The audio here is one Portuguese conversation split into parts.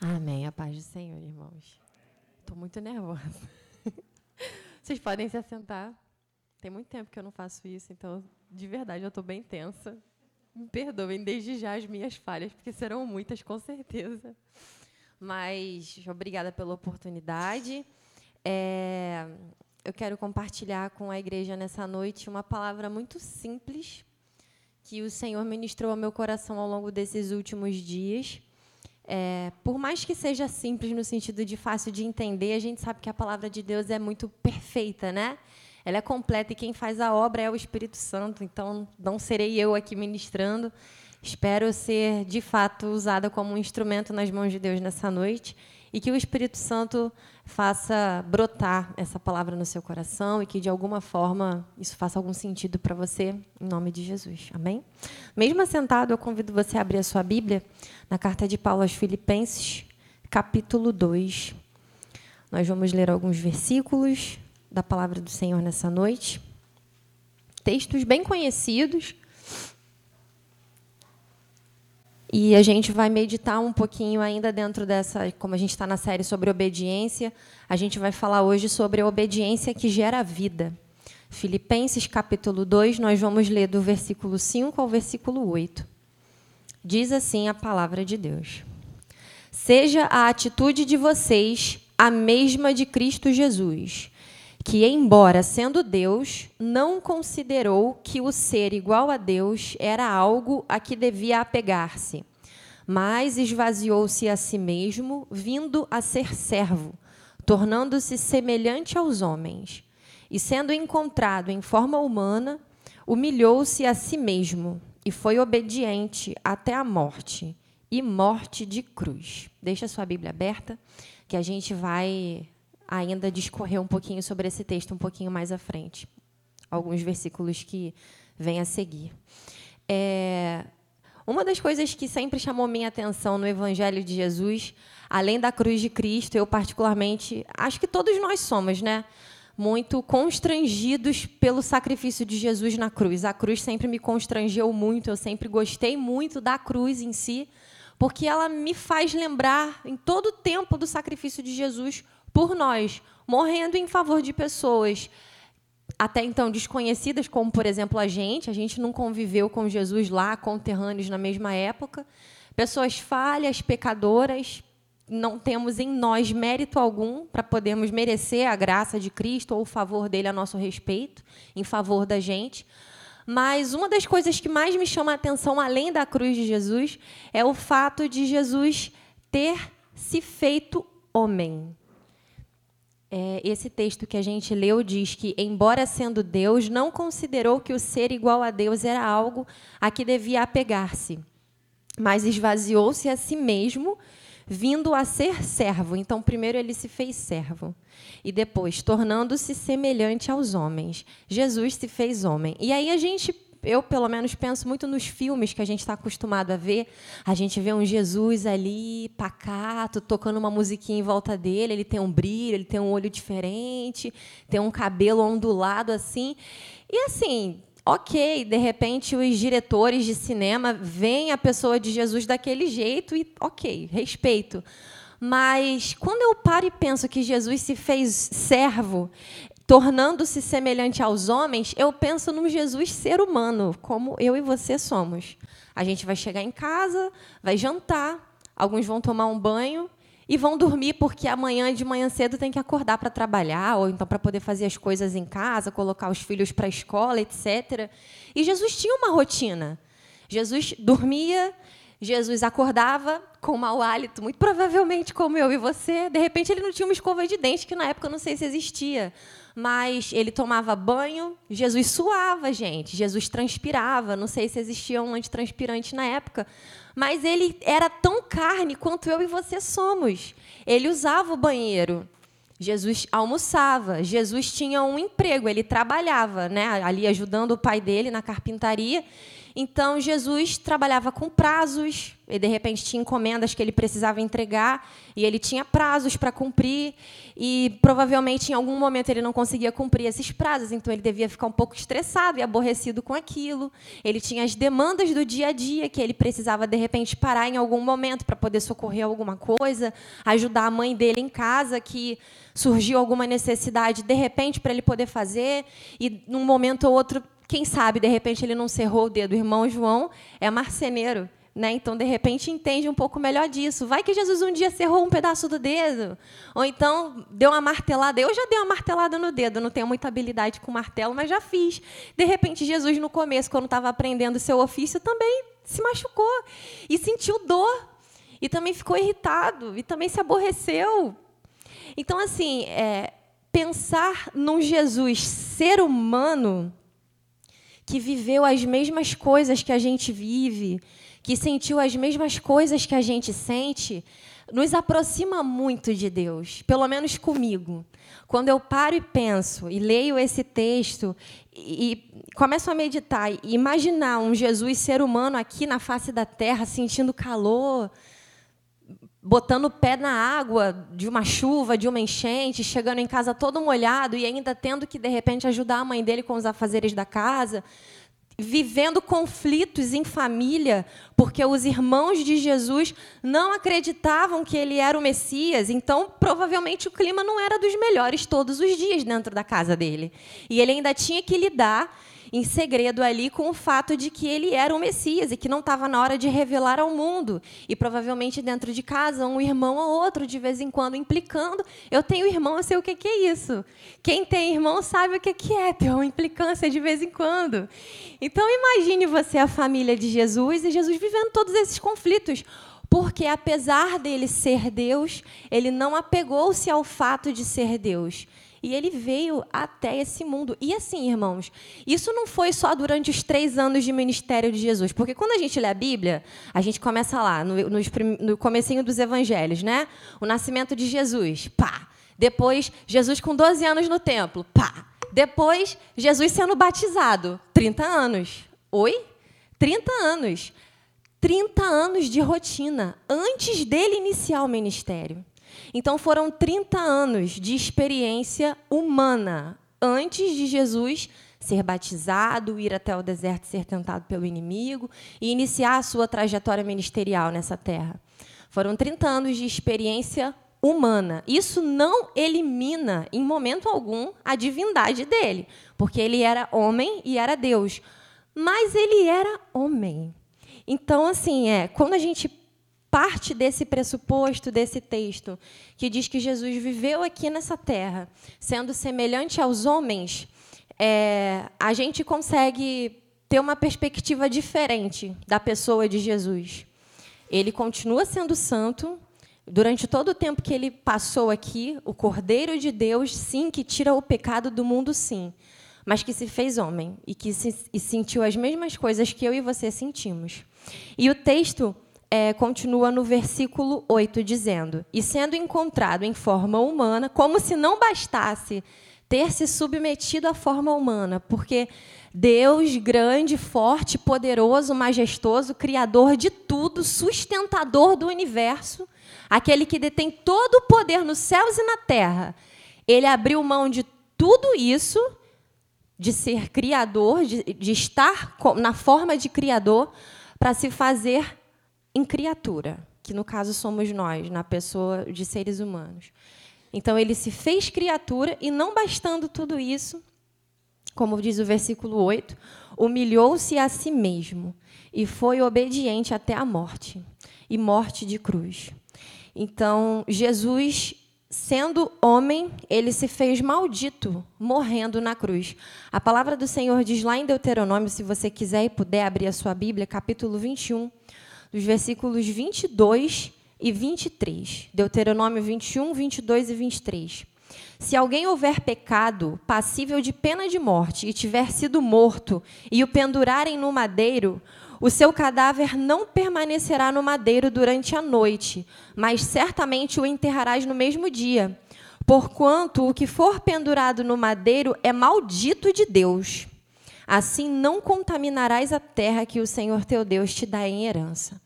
Amém. A paz do Senhor, irmãos. Estou muito nervosa. Vocês podem se assentar. Tem muito tempo que eu não faço isso, então, de verdade, eu estou bem tensa. Me perdoem desde já as minhas falhas, porque serão muitas, com certeza. Mas obrigada pela oportunidade. É, eu quero compartilhar com a igreja nessa noite uma palavra muito simples que o Senhor ministrou ao meu coração ao longo desses últimos dias. É, por mais que seja simples no sentido de fácil de entender, a gente sabe que a palavra de Deus é muito perfeita, né? Ela é completa e quem faz a obra é o Espírito Santo. Então, não serei eu aqui ministrando. Espero ser, de fato, usada como um instrumento nas mãos de Deus nessa noite e que o Espírito Santo faça brotar essa palavra no seu coração e que, de alguma forma, isso faça algum sentido para você, em nome de Jesus. Amém? Mesmo assentado, eu convido você a abrir a sua Bíblia na carta de Paulo aos Filipenses, capítulo 2. Nós vamos ler alguns versículos da palavra do Senhor nessa noite. Textos bem conhecidos, E a gente vai meditar um pouquinho ainda dentro dessa, como a gente está na série sobre obediência, a gente vai falar hoje sobre a obediência que gera vida. Filipenses capítulo 2, nós vamos ler do versículo 5 ao versículo 8. Diz assim a palavra de Deus: Seja a atitude de vocês a mesma de Cristo Jesus, que, embora sendo Deus, não considerou que o ser igual a Deus era algo a que devia apegar-se, mas esvaziou-se a si mesmo, vindo a ser servo, tornando-se semelhante aos homens. E sendo encontrado em forma humana, humilhou-se a si mesmo e foi obediente até a morte e morte de cruz. Deixa a sua Bíblia aberta, que a gente vai ainda discorrer um pouquinho sobre esse texto um pouquinho mais à frente. Alguns versículos que vêm a seguir. É, uma das coisas que sempre chamou minha atenção no Evangelho de Jesus, além da cruz de Cristo, eu particularmente, acho que todos nós somos, né? Muito constrangidos pelo sacrifício de Jesus na cruz. A cruz sempre me constrangeu muito, eu sempre gostei muito da cruz em si, porque ela me faz lembrar em todo o tempo do sacrifício de Jesus por nós, morrendo em favor de pessoas até então desconhecidas, como por exemplo a gente, a gente não conviveu com Jesus lá, conterrâneos na mesma época, pessoas falhas, pecadoras, não temos em nós mérito algum para podermos merecer a graça de Cristo ou o favor dele a nosso respeito, em favor da gente. Mas uma das coisas que mais me chama a atenção, além da cruz de Jesus, é o fato de Jesus ter se feito homem. É, esse texto que a gente leu diz que, embora sendo Deus, não considerou que o ser igual a Deus era algo a que devia apegar-se, mas esvaziou-se a si mesmo, vindo a ser servo. Então, primeiro ele se fez servo, e depois, tornando-se semelhante aos homens, Jesus se fez homem. E aí a gente eu pelo menos penso muito nos filmes que a gente está acostumado a ver. A gente vê um Jesus ali, pacato, tocando uma musiquinha em volta dele. Ele tem um brilho, ele tem um olho diferente, tem um cabelo ondulado assim. E assim, ok, de repente os diretores de cinema veem a pessoa de Jesus daquele jeito e ok, respeito. Mas quando eu paro e penso que Jesus se fez servo, tornando-se semelhante aos homens, eu penso num Jesus ser humano, como eu e você somos. A gente vai chegar em casa, vai jantar, alguns vão tomar um banho e vão dormir porque amanhã de manhã cedo tem que acordar para trabalhar ou então para poder fazer as coisas em casa, colocar os filhos para a escola, etc. E Jesus tinha uma rotina. Jesus dormia, Jesus acordava com mau hálito, muito provavelmente como eu e você. De repente ele não tinha uma escova de dente que na época eu não sei se existia mas ele tomava banho, Jesus suava, gente, Jesus transpirava, não sei se existia um antitranspirante na época, mas ele era tão carne quanto eu e você somos. Ele usava o banheiro. Jesus almoçava, Jesus tinha um emprego, ele trabalhava, né, ali ajudando o pai dele na carpintaria, Então Jesus trabalhava com prazos, e de repente tinha encomendas que ele precisava entregar, e ele tinha prazos para cumprir, e provavelmente em algum momento ele não conseguia cumprir esses prazos, então ele devia ficar um pouco estressado e aborrecido com aquilo. Ele tinha as demandas do dia a dia que ele precisava de repente parar em algum momento para poder socorrer alguma coisa, ajudar a mãe dele em casa que surgiu alguma necessidade de repente para ele poder fazer, e num momento ou outro quem sabe, de repente, ele não cerrou o dedo. O irmão João é marceneiro. Né? Então, de repente, entende um pouco melhor disso. Vai que Jesus um dia cerrou um pedaço do dedo. Ou então deu uma martelada. Eu já dei uma martelada no dedo, não tenho muita habilidade com martelo, mas já fiz. De repente, Jesus, no começo, quando estava aprendendo o seu ofício, também se machucou e sentiu dor. E também ficou irritado, e também se aborreceu. Então, assim, é, pensar num Jesus ser humano que viveu as mesmas coisas que a gente vive, que sentiu as mesmas coisas que a gente sente, nos aproxima muito de Deus, pelo menos comigo. Quando eu paro e penso e leio esse texto e, começo a meditar e imaginar um Jesus ser humano aqui na face da terra, sentindo calor, botando o pé na água de uma chuva, de uma enchente, chegando em casa todo molhado e ainda tendo que, de repente, ajudar a mãe dele com os afazeres da casa, vivendo conflitos em família, porque os irmãos de Jesus não acreditavam que ele era o Messias, então provavelmente o clima não era dos melhores todos os dias dentro da casa dele. E ele ainda tinha que lidar em segredo ali com o fato de que ele era o Messias e que não estava na hora de revelar ao mundo. E provavelmente dentro de casa, um irmão ou outro, de vez em quando, implicando. Eu tenho irmão, eu sei o que é isso. Quem tem irmão sabe o que é ter uma implicância de vez em quando. Então imagine você a família de Jesus e Jesus vivendo todos esses conflitos porque apesar dele ser Deus, ele não apegou-se ao fato de ser Deus. E ele veio até esse mundo. E assim, irmãos, isso não foi só durante os três anos de ministério de Jesus. Porque quando a gente lê a Bíblia, a gente começa lá, no, no, no comecinho dos evangelhos, né? O nascimento de Jesus, pá. Depois, Jesus com 12 anos no templo, pá. Depois, Jesus sendo batizado, 30 anos. Oi? 30 anos. 30 anos de rotina antes dele iniciar o ministério. Então foram 30 anos de experiência humana antes de Jesus ser batizado, ir até o deserto ser tentado pelo inimigo e iniciar a sua trajetória ministerial nessa terra. Foram 30 anos de experiência humana. Isso não elimina, em momento algum, a divindade dele, porque ele era homem e era Deus. Mas ele era homem. Então, assim, é, quando a gente parte desse pressuposto, desse texto, que diz que Jesus viveu aqui nessa terra, sendo semelhante aos homens, é, a gente consegue ter uma perspectiva diferente da pessoa de Jesus. Ele continua sendo santo. Durante todo o tempo que ele passou aqui, o Cordeiro de Deus, sim, que tira o pecado do mundo, sim, mas que se fez homem e que se, e sentiu as mesmas coisas que eu e você sentimos. E o texto é, continua no versículo 8, dizendo: E sendo encontrado em forma humana, como se não bastasse ter se submetido à forma humana, porque Deus grande, forte, poderoso, majestoso, criador de tudo, sustentador do universo, aquele que detém todo o poder nos céus e na terra, ele abriu mão de tudo isso, de ser criador, de, de estar na forma de criador, para se fazer em criatura, que no caso somos nós, na pessoa de seres humanos. Então ele se fez criatura e não bastando tudo isso, como diz o versículo 8, humilhou-se a si mesmo e foi obediente até a morte e morte de cruz. Então, Jesus, sendo homem, ele se fez maldito, morrendo na cruz. A palavra do Senhor diz lá em Deuteronômio, se você quiser e puder abrir a sua Bíblia, capítulo 21, dos versículos 22 e 23. Deuteronômio 21, 22 e 23. Se alguém houver pecado passível de pena de morte e tiver sido morto e o pendurarem no madeiro, o seu cadáver não permanecerá no madeiro durante a noite, mas certamente o enterrarás no mesmo dia. Porquanto o que for pendurado no madeiro é maldito de Deus. Assim não contaminarás a terra que o Senhor teu Deus te dá em herança.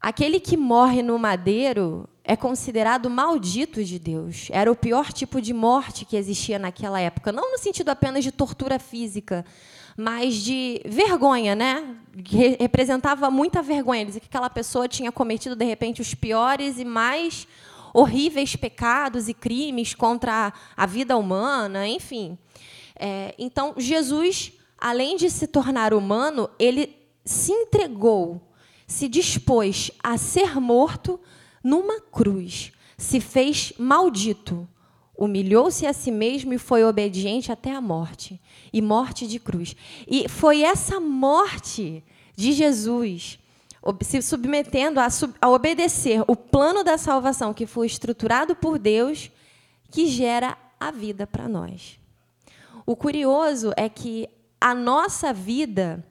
Aquele que morre no madeiro é considerado maldito de Deus. Era o pior tipo de morte que existia naquela época, não no sentido apenas de tortura física, mas de vergonha, né? Que representava muita vergonha. Dizia que aquela pessoa tinha cometido de repente os piores e mais horríveis pecados e crimes contra a vida humana, enfim. É, então Jesus, além de se tornar humano, ele se entregou, se dispôs a ser morto numa cruz, se fez maldito, humilhou-se a si mesmo e foi obediente até a morte e morte de cruz. E foi essa morte de Jesus se submetendo a, a, obedecer o plano da salvação que foi estruturado por Deus, que gera a vida para nós. O curioso é que a nossa vida,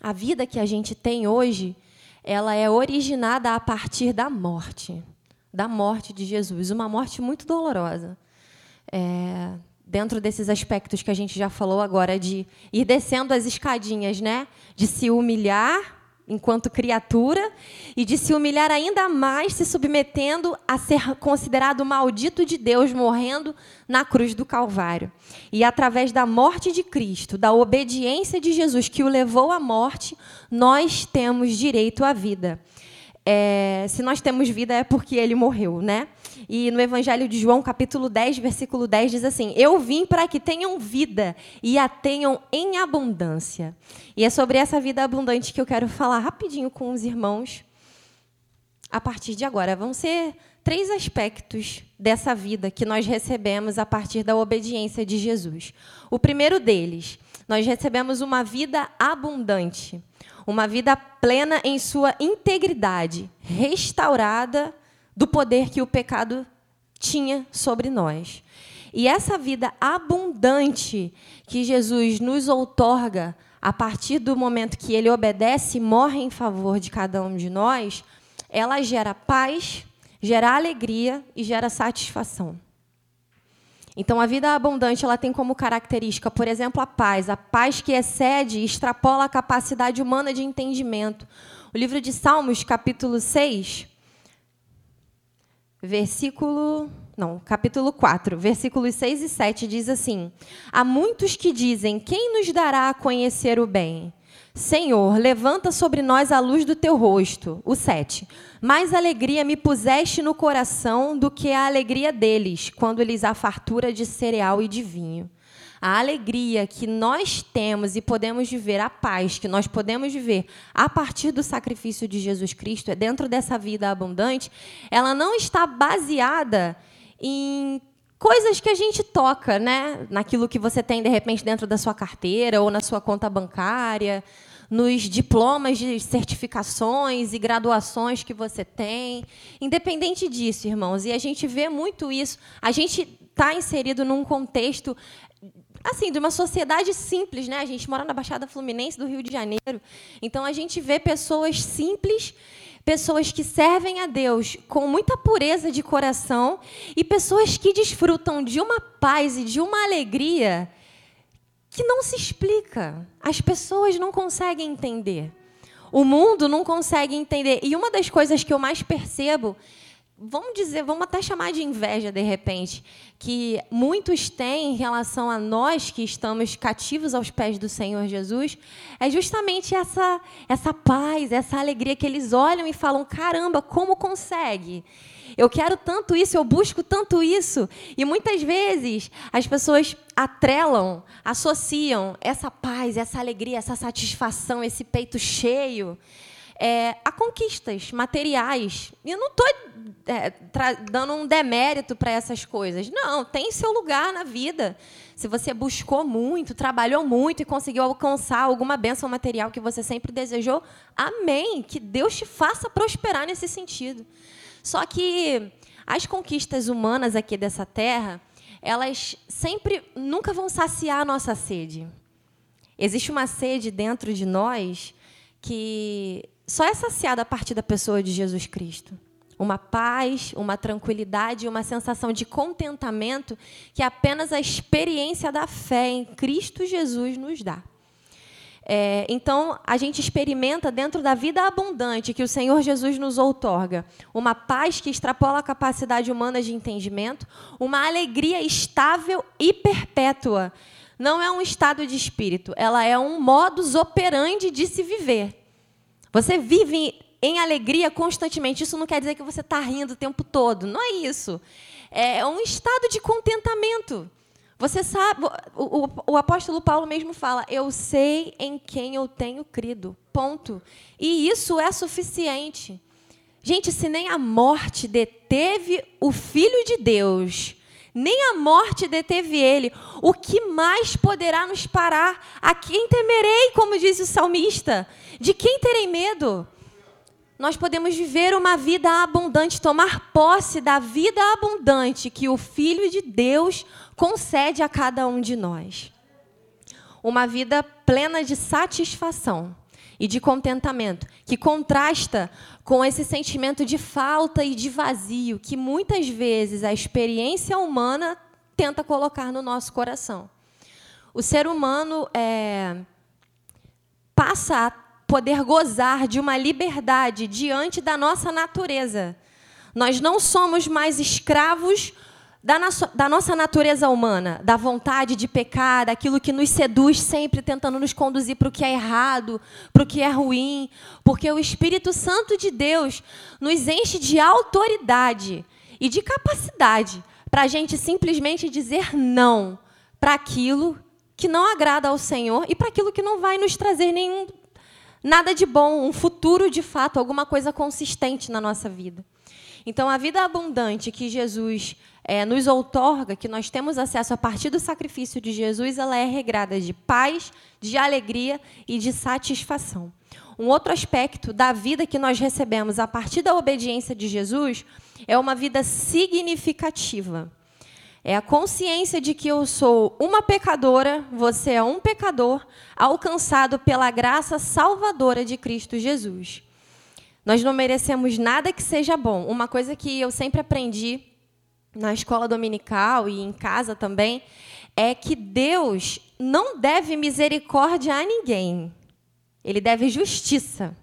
a vida que a gente tem hoje, ela é originada a partir da morte, da morte de Jesus, uma morte muito dolorosa. É, dentro desses aspectos que a gente já falou agora, de ir descendo as escadinhas, né? de se humilhar enquanto criatura e de se humilhar ainda mais, se submetendo a ser considerado maldito de Deus, morrendo na cruz do Calvário. E através da morte de Cristo, da obediência de Jesus que o levou à morte, nós temos direito à vida. É, se nós temos vida é porque ele morreu, né? E no Evangelho de João, capítulo 10, versículo 10, diz assim: Eu vim para que tenham vida e a tenham em abundância. E é sobre essa vida abundante que eu quero falar rapidinho com os irmãos a partir de agora. Vão ser três aspectos dessa vida que nós recebemos a partir da obediência de Jesus. O primeiro deles, nós recebemos uma vida abundante uma vida plena em sua integridade, restaurada do poder que o pecado tinha sobre nós. E essa vida abundante que Jesus nos outorga a partir do momento que ele obedece e morre em favor de cada um de nós, ela gera paz, gera alegria e gera satisfação. Então, a vida abundante ela tem como característica, por exemplo, a paz, a paz que excede e extrapola a capacidade humana de entendimento. O livro de Salmos, capítulo 6, versículo. Não, capítulo 4, versículos 6 e 7 diz assim: Há muitos que dizem: Quem nos dará a conhecer o bem? Senhor, levanta sobre nós a luz do teu rosto. O 7. Mais alegria me puseste no coração do que a alegria deles, quando lhes há fartura de cereal e de vinho. A alegria que nós temos e podemos viver, a paz que nós podemos viver a partir do sacrifício de Jesus Cristo, é dentro dessa vida abundante, ela não está baseada em coisas que a gente toca, né? Naquilo que você tem de repente dentro da sua carteira ou na sua conta bancária, nos diplomas de certificações e graduações que você tem. Independente disso, irmãos, e a gente vê muito isso. A gente está inserido num contexto assim, de uma sociedade simples, né? A gente mora na Baixada Fluminense do Rio de Janeiro. Então a gente vê pessoas simples pessoas que servem a Deus com muita pureza de coração e pessoas que desfrutam de uma paz e de uma alegria que não se explica. As pessoas não conseguem entender. O mundo não consegue entender. E uma das coisas que eu mais percebo vamos dizer, vamos até chamar de inveja de repente, que muitos têm em relação a nós que estamos cativos aos pés do Senhor Jesus, é justamente essa essa paz, essa alegria que eles olham e falam: "Caramba, como consegue?" Eu quero tanto isso, eu busco tanto isso. E muitas vezes as pessoas atrelam, associam essa paz, essa alegria, essa satisfação, esse peito cheio é, a conquistas materiais. E eu não estou é, dando um demérito para essas coisas. Não, tem seu lugar na vida. Se você buscou muito, trabalhou muito e conseguiu alcançar alguma bênção material que você sempre desejou, amém. Que Deus te faça prosperar nesse sentido. Só que as conquistas humanas aqui dessa terra, elas sempre nunca vão saciar a nossa sede. Existe uma sede dentro de nós que só é saciada a partir da pessoa de Jesus Cristo. Uma paz, uma tranquilidade, uma sensação de contentamento que apenas a experiência da fé em Cristo Jesus nos dá. É, então, a gente experimenta dentro da vida abundante que o Senhor Jesus nos outorga uma paz que extrapola a capacidade humana de entendimento, uma alegria estável e perpétua. Não é um estado de espírito, ela é um modus operandi de se viver. Você vive em alegria constantemente. Isso não quer dizer que você está rindo o tempo todo. Não é isso. É um estado de contentamento. Você sabe, o, o, o, apóstolo Paulo mesmo fala: Eu sei em quem eu tenho crido. Ponto. E isso é suficiente. Gente, se nem a morte deteve o Filho de Deus, nem a morte deteve ele, o que mais poderá nos parar? A quem temerei, como diz o salmista? De quem terei medo? nós podemos viver uma vida abundante, tomar posse da vida abundante que o Filho de Deus concede a cada um de nós. Uma vida plena de satisfação e de contentamento, que contrasta com esse sentimento de falta e de vazio que muitas vezes a experiência humana tenta colocar no nosso coração. O ser humano é, passa a poder gozar de uma liberdade diante da nossa natureza. Nós não somos mais escravos da, da, nossa natureza humana, da vontade de pecar, daquilo que nos seduz sempre tentando nos conduzir para o que é errado, para o que é ruim, porque o Espírito Santo de Deus nos enche de autoridade e de capacidade para a gente simplesmente dizer não para aquilo que não agrada ao Senhor e para aquilo que não vai nos trazer nenhum nada de bom, um futuro de fato, alguma coisa consistente na nossa vida. Então, a vida abundante que Jesus é, nos outorga, que nós temos acesso a partir do sacrifício de Jesus, ela é regrada de paz, de alegria e de satisfação. Um outro aspecto da vida que nós recebemos a partir da obediência de Jesus é uma vida significativa. É a consciência de que eu sou uma pecadora, você é um pecador, alcançado pela graça salvadora de Cristo Jesus. Nós não merecemos nada que seja bom. Uma coisa que eu sempre aprendi na escola dominical e em casa também é que Deus não deve misericórdia a ninguém. Ele deve justiça.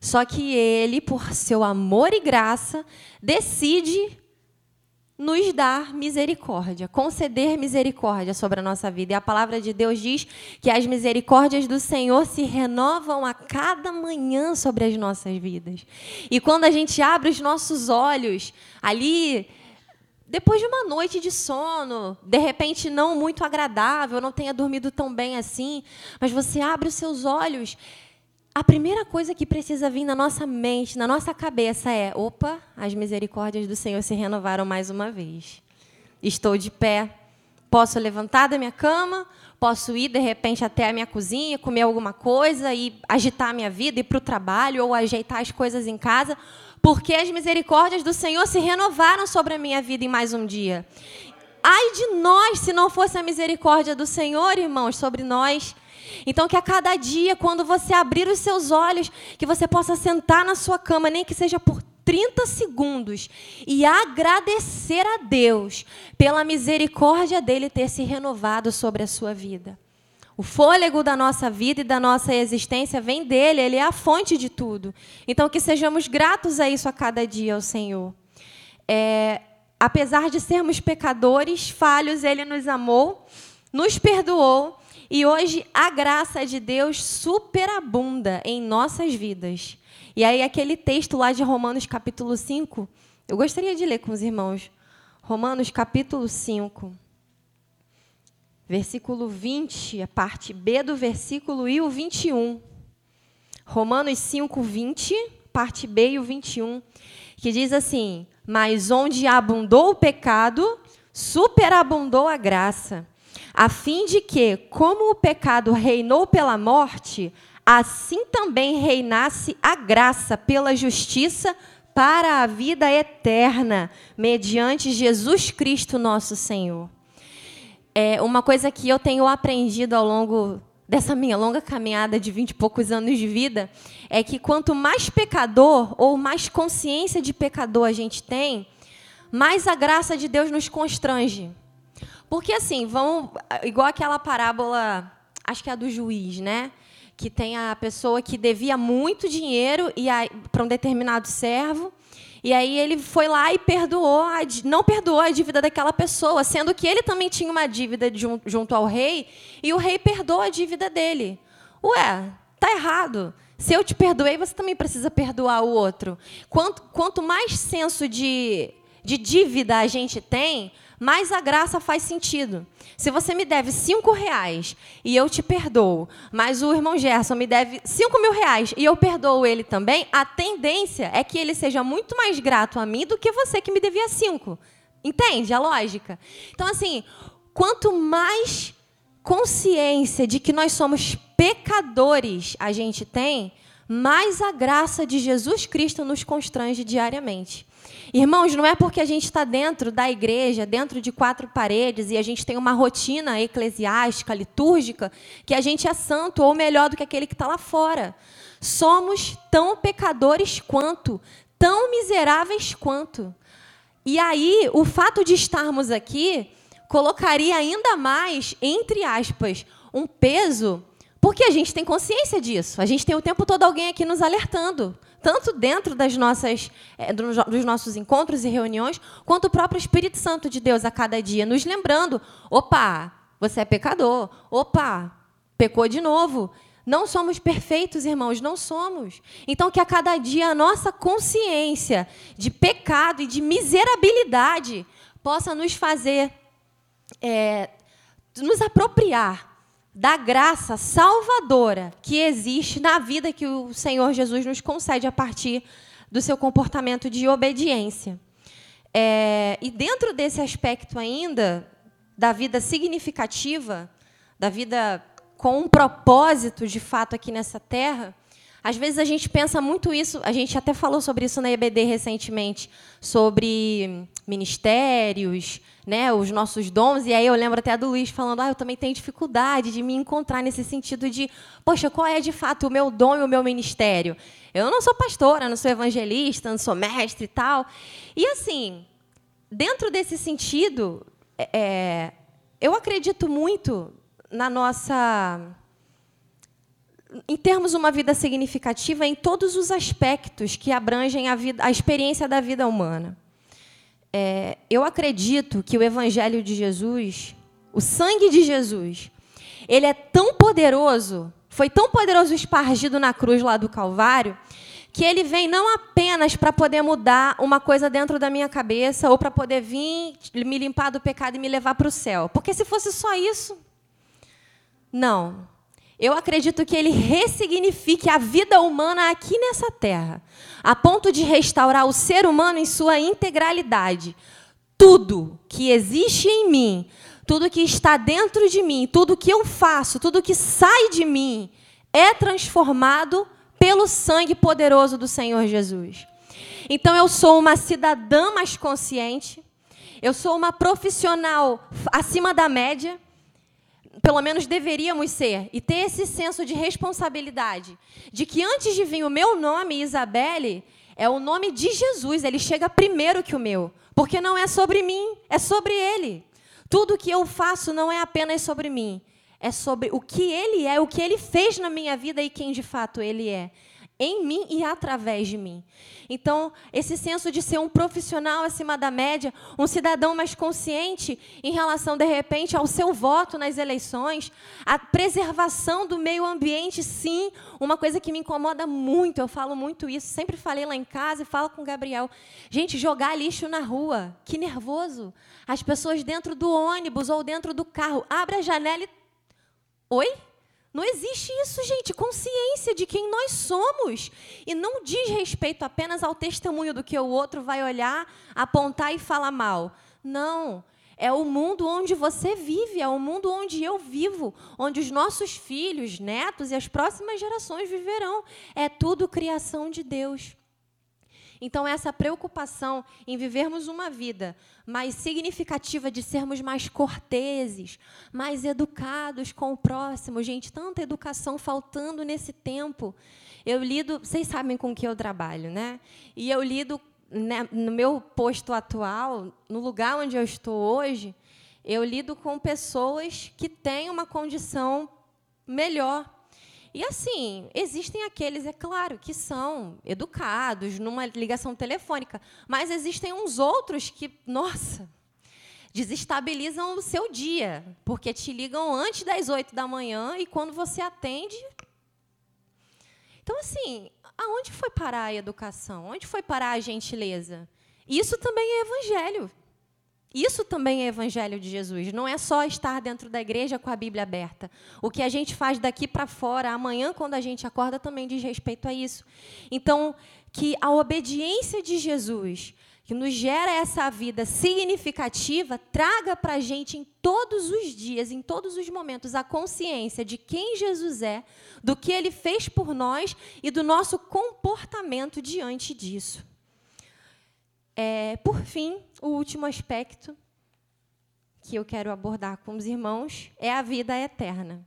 Só que ele, por seu amor e graça, decide nos dar misericórdia, conceder misericórdia sobre a nossa vida. E a palavra de Deus diz que as misericórdias do Senhor se renovam a cada manhã sobre as nossas vidas. E quando a gente abre os nossos olhos ali, depois de uma noite de sono, de repente não muito agradável, não tenha dormido tão bem assim, mas você abre os seus olhos a primeira coisa que precisa vir na nossa mente, na nossa cabeça é: opa, as misericórdias do Senhor se renovaram mais uma vez. Estou de pé, posso levantar da minha cama, posso ir de repente até a minha cozinha, comer alguma coisa e agitar a minha vida, ir para o trabalho ou ajeitar as coisas em casa, porque as misericórdias do Senhor se renovaram sobre a minha vida em mais um dia. Ai de nós se não fosse a misericórdia do Senhor, irmãos, sobre nós então, que a cada dia, quando você abrir os seus olhos, que você possa sentar na sua cama, nem que seja por 30 segundos, e agradecer a Deus pela misericórdia dele ter se renovado sobre a sua vida. O fôlego da nossa vida e da nossa existência vem dele, ele é a fonte de tudo. Então, que sejamos gratos a isso a cada dia ao Senhor. É, apesar de sermos pecadores, falhos, ele nos amou, nos perdoou e hoje a graça de Deus superabunda em nossas vidas. E aí, aquele texto lá de Romanos capítulo 5, eu gostaria de ler com os irmãos. Romanos capítulo 5, versículo 20, a parte B do versículo e o 21. Romanos 5, 20, parte B e o 21, que diz assim: Mas onde abundou o pecado, superabundou a graça a fim de que, como o pecado reinou pela morte, assim também reinasse a graça pela justiça para a vida eterna, mediante Jesus Cristo, nosso Senhor. É uma coisa que eu tenho aprendido ao longo dessa minha longa caminhada de vinte e poucos anos de vida é que quanto mais pecador ou mais consciência de pecador a gente tem, mais a graça de Deus nos constrange. Porque assim, vão igual aquela parábola acho que é a do juiz, né? Que tem a pessoa que devia muito dinheiro e para um determinado servo. E aí ele foi lá e perdoou, a, não perdoou a dívida daquela pessoa, sendo que ele também tinha uma dívida junto ao rei, e o rei perdoou a dívida dele. Ué, tá errado. Se eu te perdoei, você também precisa perdoar o outro. Quanto, quanto mais senso de, de dívida a gente tem, mais a graça faz sentido. Se você me deve cinco reais e eu te perdoo, mas o irmão Gerson me deve cinco mil reais e eu perdoo ele também, a tendência é que ele seja muito mais grato a mim do que você que me devia cinco. Entende a lógica? Então, assim, quanto mais consciência de que nós somos pecadores a gente tem, mais a graça de Jesus Cristo nos constrange diariamente. Irmãos, não é porque a gente está dentro da igreja, dentro de quatro paredes, e a gente tem uma rotina eclesiástica, litúrgica, que a gente é santo ou melhor do que aquele que está lá fora. Somos tão pecadores quanto, tão miseráveis quanto. E aí, o fato de estarmos aqui colocaria ainda mais, entre aspas, um peso, porque a gente tem consciência disso. A gente tem o tempo todo alguém aqui nos alertando tanto dentro das nossas, é, dos nossos encontros e reuniões, quanto o próprio Espírito Santo de Deus a cada dia, nos lembrando: opa, você é pecador, opa, pecou de novo. Não somos perfeitos, irmãos, não somos. Então, que a cada dia a nossa consciência de pecado e de miserabilidade possa nos fazer é, nos apropriar da graça salvadora que existe na vida que o Senhor Jesus nos concede a partir do seu comportamento de obediência. É, e dentro desse aspecto ainda, da vida significativa, da vida com um propósito de fato aqui nessa terra, às vezes a gente pensa muito isso, a gente até falou sobre isso na EBD recentemente, sobre ministérios, né, os nossos dons, e aí eu lembro até do Luiz falando, ah, eu também tenho dificuldade de me encontrar nesse sentido de, poxa, qual é de fato o meu dom e o meu ministério? Eu não sou pastora, não sou evangelista, não sou mestre e tal. E assim, dentro desse sentido, é, é eu acredito muito na nossa em termos uma vida significativa em todos os aspectos que abrangem a, vida, a experiência da vida humana. É, eu acredito que o Evangelho de Jesus, o sangue de Jesus, ele é tão poderoso, foi tão poderoso espargido na cruz lá do Calvário, que ele vem não apenas para poder mudar uma coisa dentro da minha cabeça ou para poder vir me limpar do pecado e me levar para o céu. Porque se fosse só isso, não. Eu acredito que ele ressignifique a vida humana aqui nessa terra, a ponto de restaurar o ser humano em sua integralidade. Tudo que existe em mim, tudo que está dentro de mim, tudo que eu faço, tudo que sai de mim, é transformado pelo sangue poderoso do Senhor Jesus. Então eu sou uma cidadã mais consciente, eu sou uma profissional acima da média pelo menos deveríamos ser, e ter esse senso de responsabilidade, de que antes de vir o meu nome, Isabelle, é o nome de Jesus, ele chega primeiro que o meu, porque não é sobre mim, é sobre ele. Tudo que eu faço não é apenas sobre mim, é sobre o que ele é, o que ele fez na minha vida e quem de fato ele é em mim e através de mim. Então, esse senso de ser um profissional acima da média, um cidadão mais consciente em relação, de repente, ao seu voto nas eleições, a preservação do meio ambiente, sim, uma coisa que me incomoda muito, eu falo muito isso, sempre falei lá em casa e falo com o Gabriel. Gente, jogar lixo na rua, que nervoso. As pessoas dentro do ônibus ou dentro do carro, abre a janela e. Oi? Não existe isso, gente. Consciência de quem nós somos. E não diz respeito apenas ao testemunho do que o outro vai olhar, apontar e falar mal. Não. É o mundo onde você vive, é o mundo onde eu vivo, onde os nossos filhos, netos e as próximas gerações viverão. É tudo criação de Deus. Então, essa preocupação em vivermos uma vida mais significativa, de sermos mais corteses, mais educados com o próximo, gente, tanta educação faltando nesse tempo. Eu lido, vocês sabem com que eu trabalho, né? E eu lido né, no meu posto atual, no lugar onde eu estou hoje, eu lido com pessoas que têm uma condição melhor. E assim, existem aqueles, é claro, que são educados numa ligação telefônica, mas existem uns outros que, nossa, desestabilizam o seu dia, porque te ligam antes das oito da manhã e quando você atende. Então, assim, aonde foi parar a educação? Onde foi parar a gentileza? Isso também é evangelho. Isso também é evangelho de Jesus. Não é só estar dentro da igreja com a Bíblia aberta. O que a gente faz daqui para fora, amanhã, quando a gente acorda, também diz respeito a isso. Então, que a obediência de Jesus, que nos gera essa vida significativa, traga para a gente em todos os dias, em todos os momentos, a consciência de quem Jesus é, do que ele fez por nós e do nosso comportamento diante disso. É, por fim, o último aspecto que eu quero abordar com os irmãos é a vida eterna.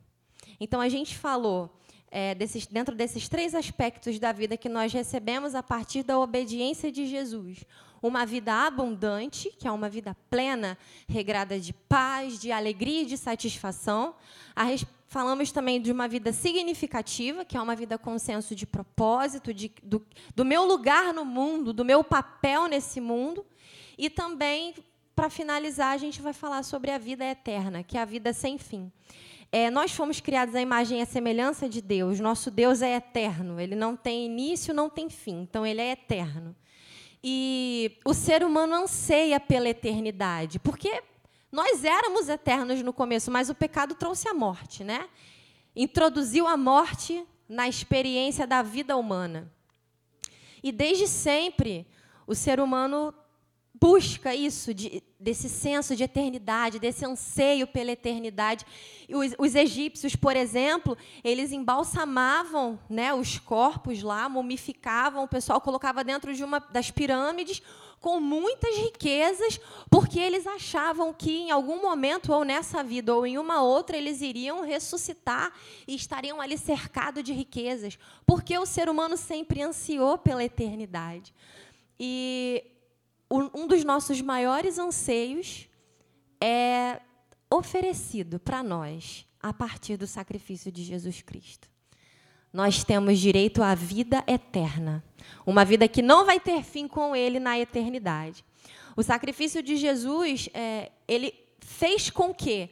Então, a gente falou é, desses, dentro desses três aspectos da vida que nós recebemos a partir da obediência de Jesus. Uma vida abundante, que é uma vida plena, regrada de paz, de alegria e de satisfação. A, Falamos também de uma vida significativa, que é uma vida com senso de propósito, de, do, do meu lugar no mundo, do meu papel nesse mundo. E também, para finalizar, a gente vai falar sobre a vida eterna, que é a vida sem fim. É, nós fomos criados à imagem e à semelhança de Deus. Nosso Deus é eterno. Ele não tem início, não tem fim. Então, ele é eterno. E o ser humano anseia pela eternidade, porque nós éramos eternos no começo, mas o pecado trouxe a morte, né? Introduziu a morte na experiência da vida humana. E desde sempre, o ser humano busca isso, de, desse senso de eternidade, desse anseio pela eternidade. Os, os, egípcios, por exemplo, eles embalsamavam né, os corpos lá, mumificavam, o pessoal colocava dentro de uma das pirâmides com muitas riquezas, porque eles achavam que em algum momento, ou nessa vida, ou em uma outra, eles iriam ressuscitar e estariam ali cercados de riquezas, porque o ser humano sempre ansiou pela eternidade. E um dos nossos maiores anseios é oferecido para nós a partir do sacrifício de Jesus Cristo. Nós temos direito à vida eterna, uma vida que não vai ter fim com Ele na eternidade. O sacrifício de Jesus, é, ele fez com que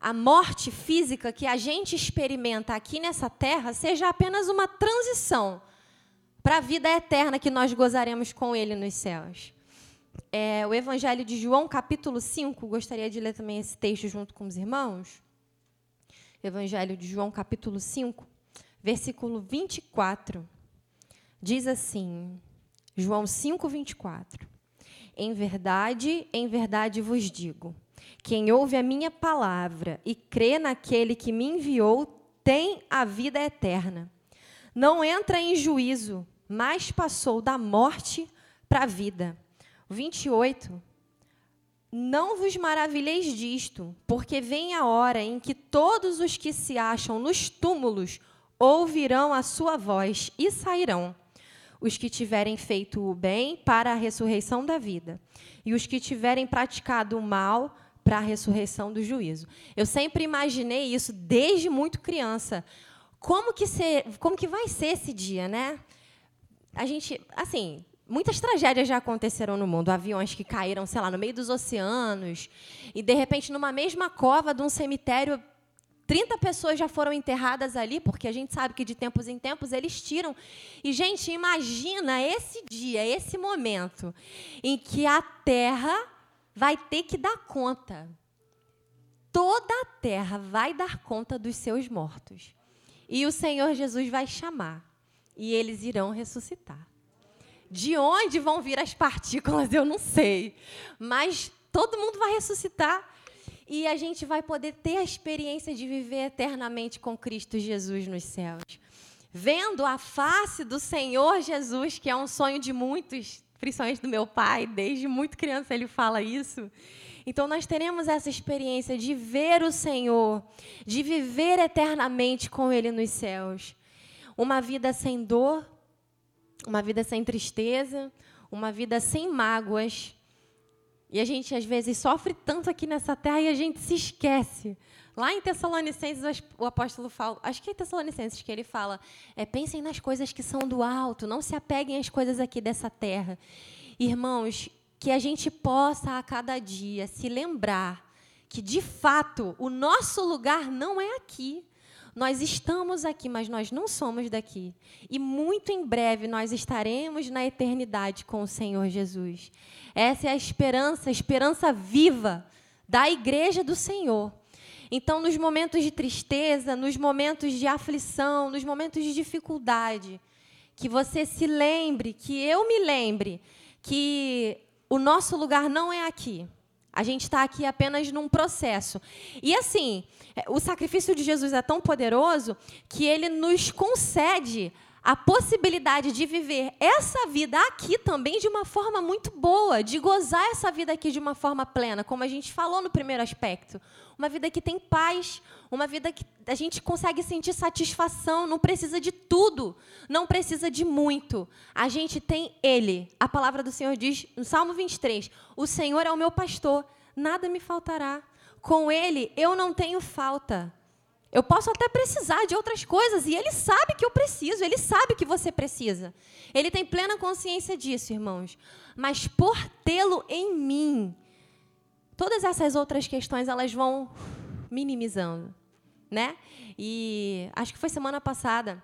a morte física que a gente experimenta aqui nessa terra seja apenas uma transição para a vida eterna que nós gozaremos com Ele nos céus é, o Evangelho de João, capítulo 5, gostaria de ler também esse texto junto com os irmãos. Evangelho de João, capítulo 5, versículo 24. Diz assim, João 5, 24. Em verdade, em verdade vos digo: quem ouve a minha palavra e crê naquele que me enviou, tem a vida eterna. Não entra em juízo, mas passou da morte para a vida. 28. Não vos maravilheis disto, porque vem a hora em que todos os que se acham nos túmulos ouvirão a sua voz e sairão. Os que tiverem feito o bem para a ressurreição da vida, e os que tiverem praticado o mal para a ressurreição do juízo. Eu sempre imaginei isso desde muito criança. Como que, ser, como que vai ser esse dia, né? A gente, assim, Muitas tragédias já aconteceram no mundo. Aviões que caíram, sei lá, no meio dos oceanos. E, de repente, numa mesma cova de um cemitério, 30 pessoas já foram enterradas ali, porque a gente sabe que de tempos em tempos eles tiram. E, gente, imagina esse dia, esse momento, em que a terra vai ter que dar conta. Toda a terra vai dar conta dos seus mortos. E o Senhor Jesus vai chamar. E eles irão ressuscitar. De onde vão vir as partículas, eu não sei. Mas todo mundo vai ressuscitar e a gente vai poder ter a experiência de viver eternamente com Cristo Jesus nos céus. Vendo a face do Senhor Jesus, que é um sonho de muitos, principalmente do meu pai, desde muito criança ele fala isso. Então nós teremos essa experiência de ver o Senhor, de viver eternamente com Ele nos céus. Uma vida sem dor, uma vida sem tristeza, uma vida sem mágoas, E a gente, às vezes, sofre tanto aqui nessa terra e a gente se esquece. Lá em Tessalonicenses, o apóstolo fala, acho que é Tessalonicenses que ele fala, é, pensem nas coisas que são do alto, não se apeguem às coisas aqui dessa terra. Irmãos, que a gente possa a cada dia se lembrar que, de fato, o nosso lugar não é aqui. Nós estamos aqui, mas nós não somos daqui. E muito em breve nós estaremos na eternidade com o Senhor Jesus. Essa é a esperança, a esperança viva da igreja do Senhor. Então, nos momentos de tristeza, nos momentos de aflição, nos momentos de dificuldade, que você se lembre, que eu me lembre, que o nosso lugar não é aqui. A gente está aqui apenas num processo. E assim, é, o sacrifício de Jesus é tão poderoso que ele nos concede a possibilidade de viver essa vida aqui também de uma forma muito boa, de gozar essa vida aqui de uma forma plena, como a gente falou no primeiro aspecto. Uma vida que tem paz, uma vida que a gente consegue sentir satisfação, não precisa de tudo, não precisa de muito. A gente tem Ele. A palavra do Senhor diz no Salmo 23: O Senhor é o meu pastor, nada me faltará. Com Ele eu não tenho falta. Eu posso até precisar de outras coisas e Ele sabe que eu preciso, Ele sabe que você precisa. Ele tem plena consciência disso, irmãos. Mas por tê-lo em mim, todas essas outras questões elas vão minimizando, né? E acho que foi semana passada,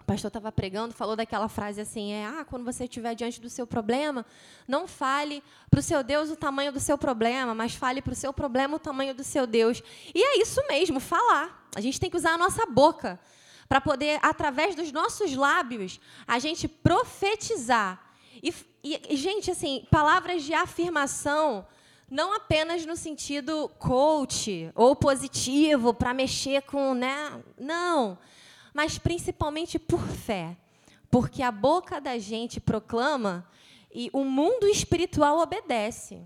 o pastor estava pregando, falou daquela frase assim: é, ah, quando você estiver diante do seu problema, não fale para o seu Deus o tamanho do seu problema, mas fale para o seu problema o tamanho do seu Deus. E é isso mesmo, falar. A gente tem que usar a nossa boca para poder, através dos nossos lábios, a gente profetizar. E, e, gente, assim, palavras de afirmação não apenas no sentido coach ou positivo para mexer com, né? Não, mas principalmente por fé, porque a boca da gente proclama e o mundo espiritual obedece.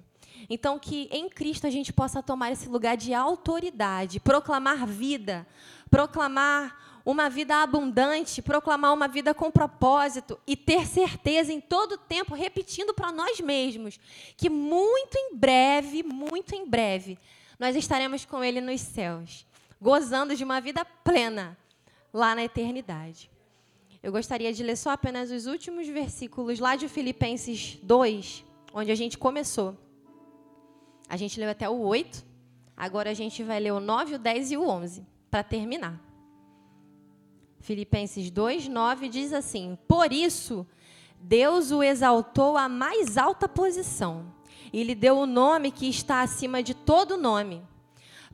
Então, que em Cristo a gente possa tomar esse lugar de autoridade, proclamar vida, proclamar uma vida abundante, proclamar uma vida com propósito e ter certeza em todo tempo, repetindo para nós mesmos, que muito em breve, muito em breve, nós estaremos com Ele nos céus, gozando de uma vida plena lá na eternidade. Eu gostaria de ler só apenas os últimos versículos lá de Filipenses 2, onde a gente começou. A gente leu até o 8, agora a gente vai ler o 9, o 10 e o 11, para terminar. Filipenses 2, 9 diz assim: Por isso, Deus o exaltou à mais alta posição e lhe deu o nome que está acima de todo nome,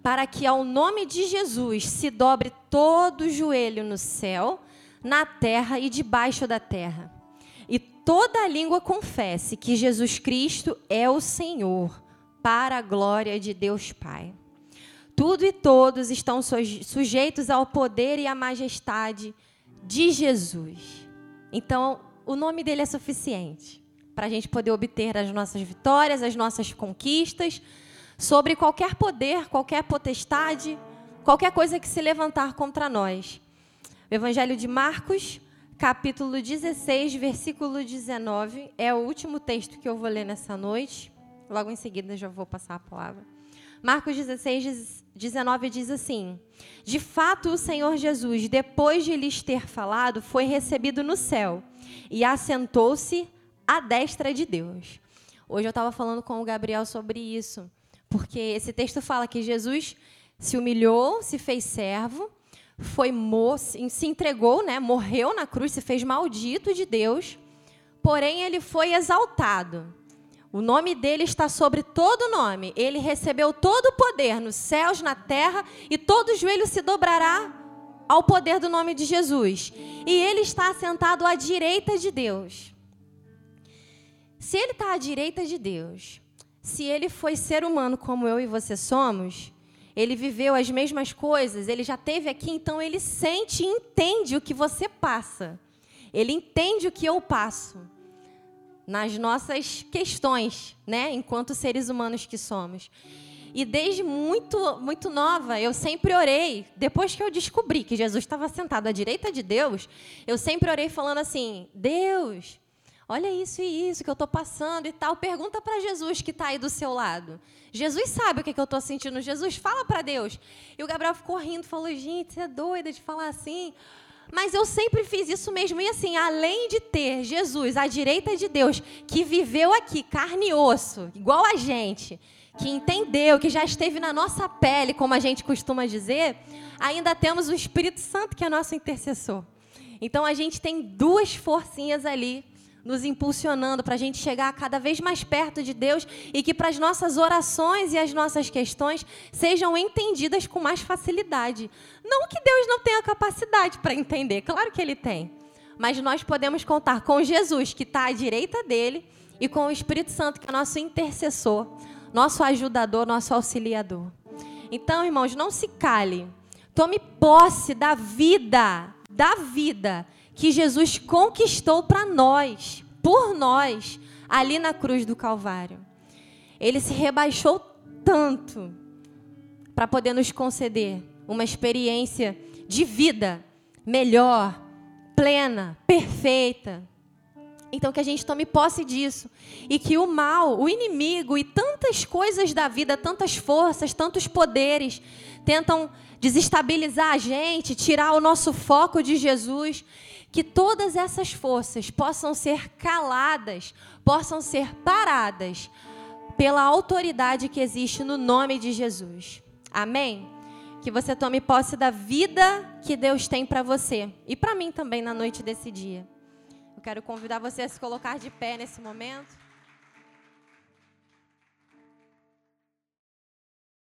para que ao nome de Jesus se dobre todo joelho no céu, na terra e debaixo da terra, e toda língua confesse que Jesus Cristo é o Senhor, para a glória de Deus Pai. Tudo e todos estão sujeitos ao poder e à majestade de Jesus. Então, o nome dele é suficiente para a gente poder obter as nossas vitórias, as nossas conquistas, sobre qualquer poder, qualquer potestade, qualquer coisa que se levantar contra nós. O Evangelho de Marcos, capítulo 16, versículo 19, é o último texto que eu vou ler nessa noite. Logo em seguida já vou passar a palavra. Marcos 16, 19 diz assim: De fato, o Senhor Jesus, depois de lhes ter falado, foi recebido no céu e assentou-se à destra de Deus. Hoje eu estava falando com o Gabriel sobre isso, porque esse texto fala que Jesus se humilhou, se fez servo, foi se entregou, né, morreu na cruz, se fez maldito de Deus, porém ele foi exaltado. O nome dele está sobre todo nome. Ele recebeu todo o poder nos céus, na terra, e todo joelho se dobrará ao poder do nome de Jesus. E ele está sentado à direita de Deus. Se ele está à direita de Deus, se ele foi ser humano como eu e você somos, ele viveu as mesmas coisas, ele já teve aqui, então ele sente e entende o que você passa. Ele entende o que eu passo nas nossas questões, né, enquanto seres humanos que somos. E desde muito, muito nova, eu sempre orei. Depois que eu descobri que Jesus estava sentado à direita de Deus, eu sempre orei falando assim: Deus, Olha isso e isso que eu estou passando e tal. Pergunta para Jesus que está aí do seu lado. Jesus sabe o que, que eu estou sentindo. Jesus fala para Deus. E o Gabriel ficou rindo, falou: gente, você é doida de falar assim. Mas eu sempre fiz isso mesmo. E assim, além de ter Jesus à direita de Deus, que viveu aqui, carne e osso, igual a gente, que entendeu, que já esteve na nossa pele, como a gente costuma dizer, ainda temos o Espírito Santo, que é nosso intercessor. Então a gente tem duas forcinhas ali nos impulsionando para a gente chegar cada vez mais perto de Deus e que para as nossas orações e as nossas questões sejam entendidas com mais facilidade. Não que Deus não tenha capacidade para entender, claro que Ele tem. Mas nós podemos contar com Jesus, que está à direita dele, e com o Espírito Santo, que é nosso intercessor, nosso ajudador, nosso auxiliador. Então, irmãos, não se cale. Tome posse da vida, da vida que Jesus conquistou para nós, por nós, ali na cruz do Calvário. Ele se rebaixou tanto para poder nos conceder uma experiência de vida melhor, plena, perfeita. Então que a gente tome posse disso e que o mal, o inimigo e tantas coisas da vida, tantas forças, tantos poderes tentam desestabilizar a gente, tirar o nosso foco de Jesus que todas essas forças possam ser caladas, possam ser paradas pela autoridade que existe no nome de Jesus. Amém? Que você tome posse da vida que Deus tem para você e para mim também na noite desse dia. Eu quero convidar você a se colocar de pé nesse momento.